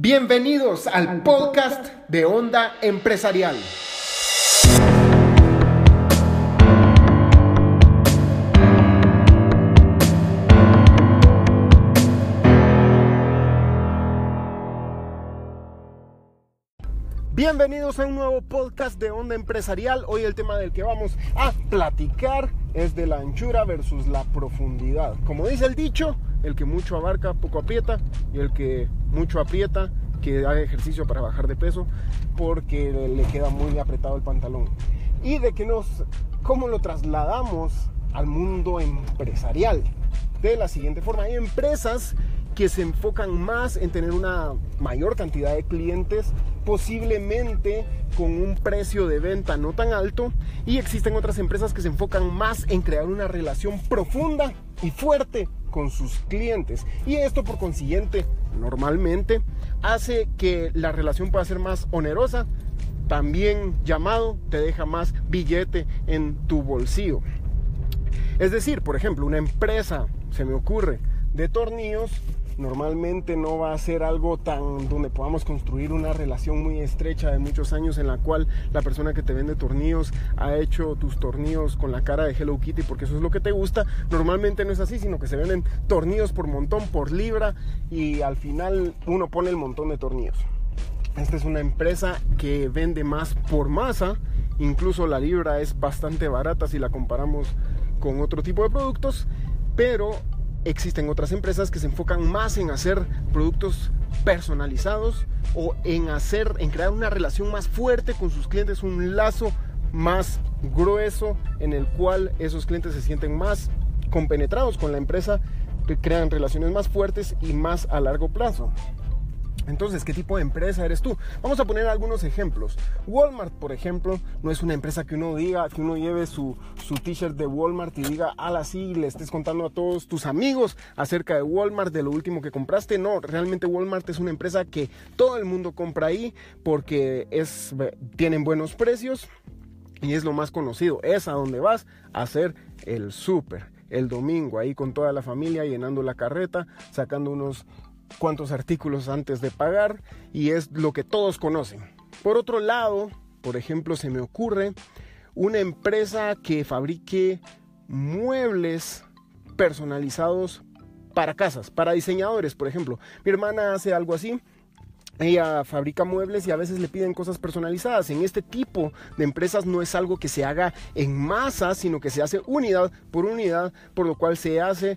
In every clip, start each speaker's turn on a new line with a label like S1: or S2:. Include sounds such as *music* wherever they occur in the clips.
S1: Bienvenidos al podcast de Onda Empresarial. Bienvenidos a un nuevo podcast de Onda Empresarial. Hoy el tema del que vamos a platicar es de la anchura versus la profundidad. Como dice el dicho, el que mucho abarca, poco aprieta, y el que mucho aprieta, que haga ejercicio para bajar de peso, porque le queda muy apretado el pantalón. Y de que nos, cómo lo trasladamos al mundo empresarial. De la siguiente forma, hay empresas que se enfocan más en tener una mayor cantidad de clientes, posiblemente con un precio de venta no tan alto, y existen otras empresas que se enfocan más en crear una relación profunda y fuerte con sus clientes. Y esto por consiguiente, normalmente, hace que la relación pueda ser más onerosa, también llamado, te deja más billete en tu bolsillo. Es decir, por ejemplo, una empresa, se me ocurre, de tornillos, normalmente no va a ser algo tan donde podamos construir una relación muy estrecha de muchos años en la cual la persona que te vende tornillos ha hecho tus tornillos con la cara de Hello Kitty porque eso es lo que te gusta. Normalmente no es así, sino que se venden tornillos por montón, por libra y al final uno pone el montón de tornillos. Esta es una empresa que vende más por masa, incluso la libra es bastante barata si la comparamos con otro tipo de productos, pero existen otras empresas que se enfocan más en hacer productos personalizados o en hacer, en crear una relación más fuerte con sus clientes, un lazo más grueso en el cual esos clientes se sienten más compenetrados con la empresa, que crean relaciones más fuertes y más a largo plazo. Entonces, ¿qué tipo de empresa eres tú? Vamos a poner algunos ejemplos. Walmart, por ejemplo, no es una empresa que uno diga, que uno lleve su, su t-shirt de Walmart y diga, ala, sí, le estés contando a todos tus amigos acerca de Walmart, de lo último que compraste. No, realmente Walmart es una empresa que todo el mundo compra ahí porque es, tienen buenos precios y es lo más conocido. Es a donde vas a hacer el súper el domingo, ahí con toda la familia, llenando la carreta, sacando unos cuántos artículos antes de pagar y es lo que todos conocen. Por otro lado, por ejemplo, se me ocurre una empresa que fabrique muebles personalizados para casas, para diseñadores, por ejemplo. Mi hermana hace algo así. Ella fabrica muebles y a veces le piden cosas personalizadas. En este tipo de empresas no es algo que se haga en masa, sino que se hace unidad por unidad, por lo cual se hace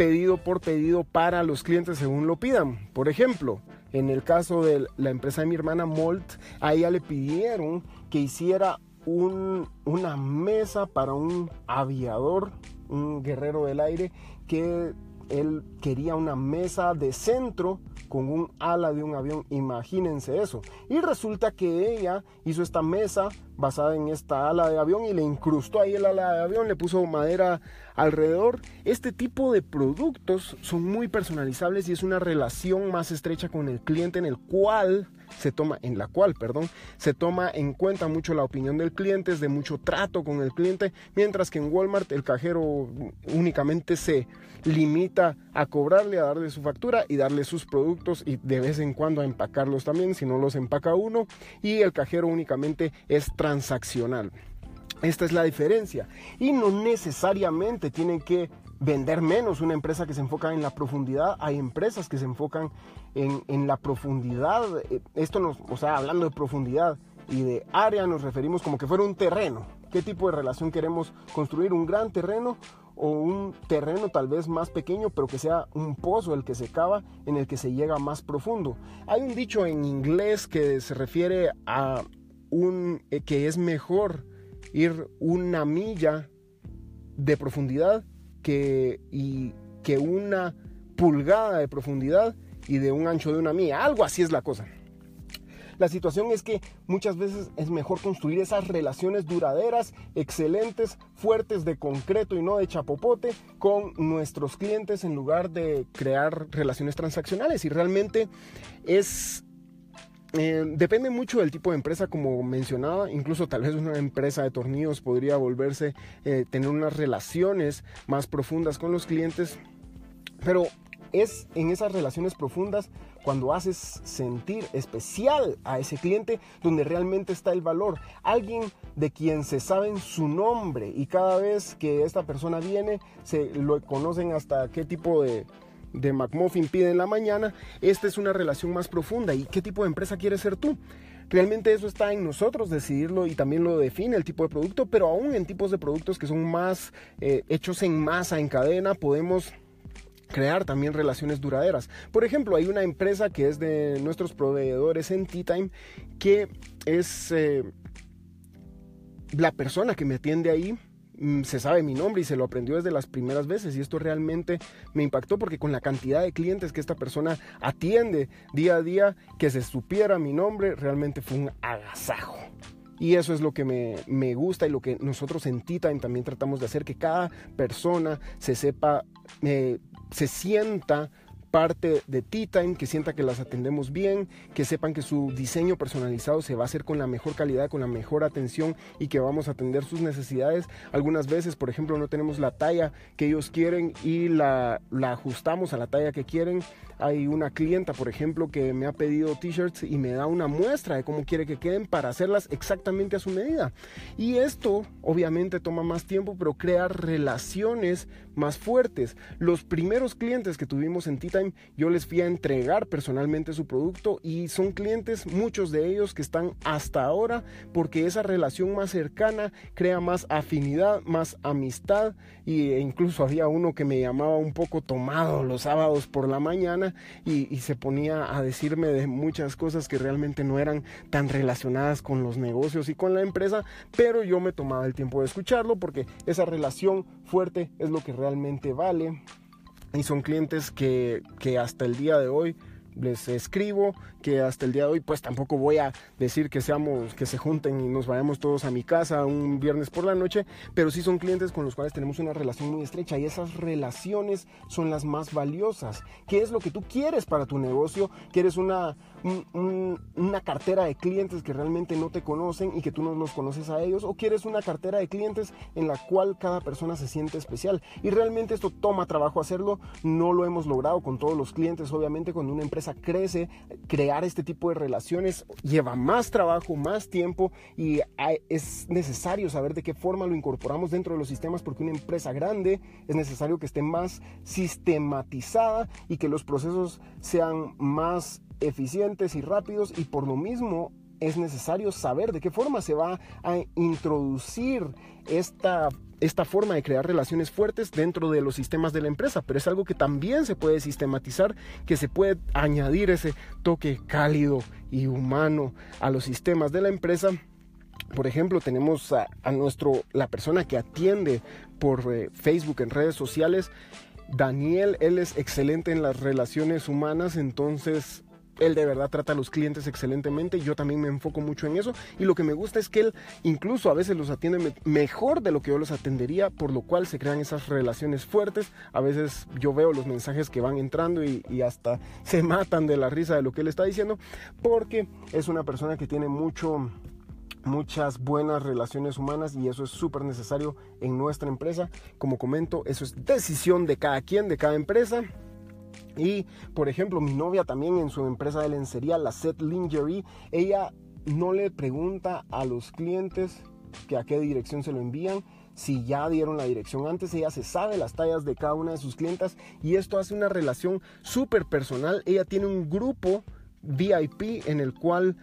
S1: pedido por pedido para los clientes según lo pidan. Por ejemplo, en el caso de la empresa de mi hermana Molt, a ella le pidieron que hiciera una mesa para un aviador, un guerrero del aire, que él quería una mesa de centro con un ala de un avión. Imagínense eso. Y resulta que ella hizo esta mesa basada en esta ala de avión y le incrustó ahí el ala de avión, le puso madera alrededor. Este tipo de productos son muy personalizables y es una relación más estrecha con el cliente en el cual se toma, en la cual, perdón, se toma en cuenta mucho la opinión del cliente, es de mucho trato con el cliente, mientras que en Walmart el cajero únicamente se limita a cobrarle, a darle su factura y darle sus productos y de vez en cuando a empacarlos también, si no los empaca uno, y el cajero únicamente es transaccional. Esta es la diferencia. Y no necesariamente tienen que vender menos una empresa que se enfoca en la profundidad. Hay empresas que se enfocan en, la profundidad. Eh, esto nos, o sea, hablando de profundidad y de área, nos referimos como que fuera un terreno. ¿Qué tipo de relación queremos construir? ¿Un gran terreno o un terreno tal vez más pequeño, pero que sea un pozo el que se cava, en el que se llega más profundo? Hay un dicho en inglés que se refiere a eh, que es mejor ir una milla de profundidad que, y, que una pulgada de profundidad y de un ancho de una milla. Algo así es la cosa. La situación es que muchas veces es mejor construir esas relaciones duraderas, excelentes, fuertes de concreto y no de chapopote con nuestros clientes en lugar de crear relaciones transaccionales. Y realmente es eh, depende mucho del tipo de empresa, como mencionaba, incluso tal vez una empresa de tornillos podría volverse, eh, tener unas relaciones más profundas con los clientes, pero es en esas relaciones profundas cuando haces sentir especial a ese cliente donde realmente está el valor. Alguien de quien se saben su nombre y cada vez que esta persona viene se lo conocen hasta qué tipo de, de McMuffin pide en la mañana. Esta es una relación más profunda. ¿Y qué tipo de empresa quieres ser tú? Realmente eso está en nosotros decidirlo y también lo define el tipo de producto, pero aún en tipos de productos que son más eh, hechos en masa, en cadena, podemos crear también relaciones duraderas. Por ejemplo, hay una empresa que es de nuestros proveedores en Tea Time que es eh, la persona que me atiende ahí se sabe mi nombre y se lo aprendió desde las primeras veces y esto realmente me impactó porque con la cantidad de clientes que esta persona atiende día a día, que se supiera mi nombre, realmente fue un agasajo. Y eso es lo que me, gusta y lo que nosotros en T-Time también tratamos de hacer, que cada persona se sepa, eh, se sienta parte de Tea Time, que sienta que las atendemos bien, que sepan que su diseño personalizado se va a hacer con la mejor calidad, con la mejor atención y que vamos a atender sus necesidades. Algunas veces, por ejemplo, no tenemos la talla que ellos quieren y la, ajustamos a la talla que quieren. Hay una clienta, por ejemplo, que me ha pedido t-shirts y me da una muestra de cómo quiere que queden para hacerlas exactamente a su medida. Y esto obviamente toma más tiempo, pero crea relaciones más fuertes. Los primeros clientes que tuvimos en Yo les fui a entregar personalmente su producto y son clientes, muchos de ellos que están hasta ahora porque esa relación más cercana crea más afinidad, más amistad e incluso había uno que me llamaba un poco tomado los sábados por la mañana y, y se ponía a decirme de muchas cosas que realmente no eran tan relacionadas con los negocios y con la empresa, pero yo me tomaba el tiempo de escucharlo porque esa relación fuerte es lo que realmente vale y son clientes que, que hasta el día de hoy les escribo que hasta el día de hoy pues tampoco voy a decir que seamos que se junten y nos vayamos todos a mi casa un viernes por la noche pero sí son clientes con los cuales tenemos una relación muy estrecha y esas relaciones son las más valiosas. Qué es lo que tú quieres para tu negocio quieres una una cartera de clientes que realmente no te conocen y que tú no los conoces a ellos o quieres una cartera de clientes en la cual cada persona se siente especial. Y realmente esto toma trabajo hacerlo no lo hemos logrado con todos los clientes obviamente cuando una empresa crece, crear este tipo de relaciones lleva más trabajo, más tiempo y es necesario saber de qué forma lo incorporamos dentro de los sistemas porque una empresa grande es necesario que esté más sistematizada y que los procesos sean más eficientes y rápidos y por lo mismo es necesario saber de qué forma se va a introducir esta esta forma de crear relaciones fuertes dentro de los sistemas de la empresa, pero es algo que también se puede sistematizar, que se puede añadir ese toque cálido y humano a los sistemas de la empresa. Por ejemplo, tenemos a, nuestro la persona que atiende por eh, Facebook en redes sociales. Daniel, él es excelente en las relaciones humanas, entonces él de verdad trata a los clientes excelentemente, yo también me enfoco mucho en eso y lo que me gusta es que él incluso a veces los atiende mejor de lo que yo los atendería, por lo cual se crean esas relaciones fuertes. A veces yo veo los mensajes que van entrando y, hasta se *laughs* matan de la risa de lo que él está diciendo, porque es una persona que tiene mucho muchas buenas relaciones humanas y eso es súper necesario en nuestra empresa. Como comento, eso es decisión de cada quien, de cada empresa. Y, por ejemplo, mi novia también en su empresa de lencería, la Set Lingerie, ella no le pregunta a los clientes que a qué dirección se lo envían, si ya dieron la dirección antes, ella se sabe las tallas de cada una de sus clientas y esto hace una relación súper personal. Ella tiene un grupo VIP en el cual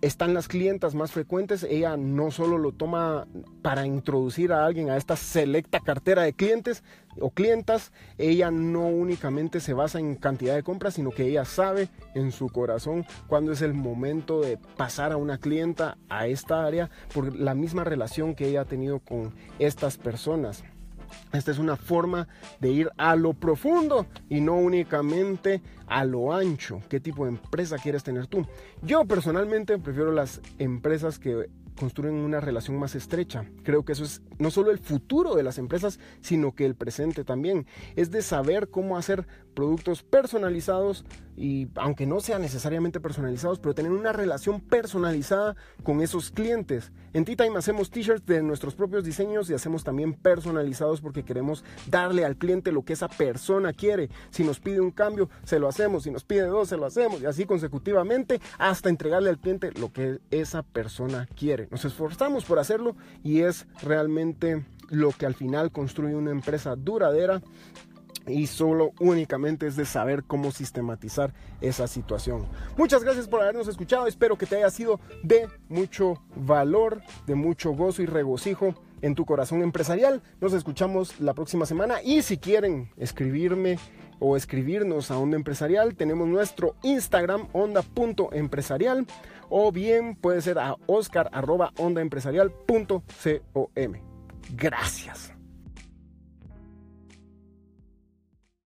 S1: están las clientas más frecuentes, ella no solo lo toma para introducir a alguien a esta selecta cartera de clientes o clientas, ella no únicamente se basa en cantidad de compras, sino que ella sabe en su corazón cuándo es el momento de pasar a una clienta a esta área por la misma relación que ella ha tenido con estas personas. Esta es una forma de ir a lo profundo y no únicamente a lo ancho. ¿Qué tipo de empresa quieres tener tú? Yo personalmente prefiero las empresas que construyen una relación más estrecha. Creo que eso es no solo el futuro de las empresas, sino que el presente también. Es de saber cómo hacer productos personalizados y aunque no sean necesariamente personalizados, pero tener una relación personalizada con esos clientes. En T-Time hacemos t-shirts de nuestros propios diseños y hacemos también personalizados porque queremos darle al cliente lo que esa persona quiere. Si nos pide un cambio, se lo hacemos, si nos pide dos, se lo hacemos y así consecutivamente hasta entregarle al cliente lo que esa persona quiere. Nos esforzamos por hacerlo y es realmente lo que al final construye una empresa duradera y solo únicamente es de saber cómo sistematizar esa situación. Muchas gracias por habernos escuchado, espero que te haya sido de mucho valor, de mucho gozo y regocijo en tu corazón empresarial. Nos escuchamos la próxima semana y si quieren escribirme o escribirnos a Onda Empresarial, tenemos nuestro Instagram onda.empresarial o bien puede ser a oscar.ondaempresarial.com. Gracias.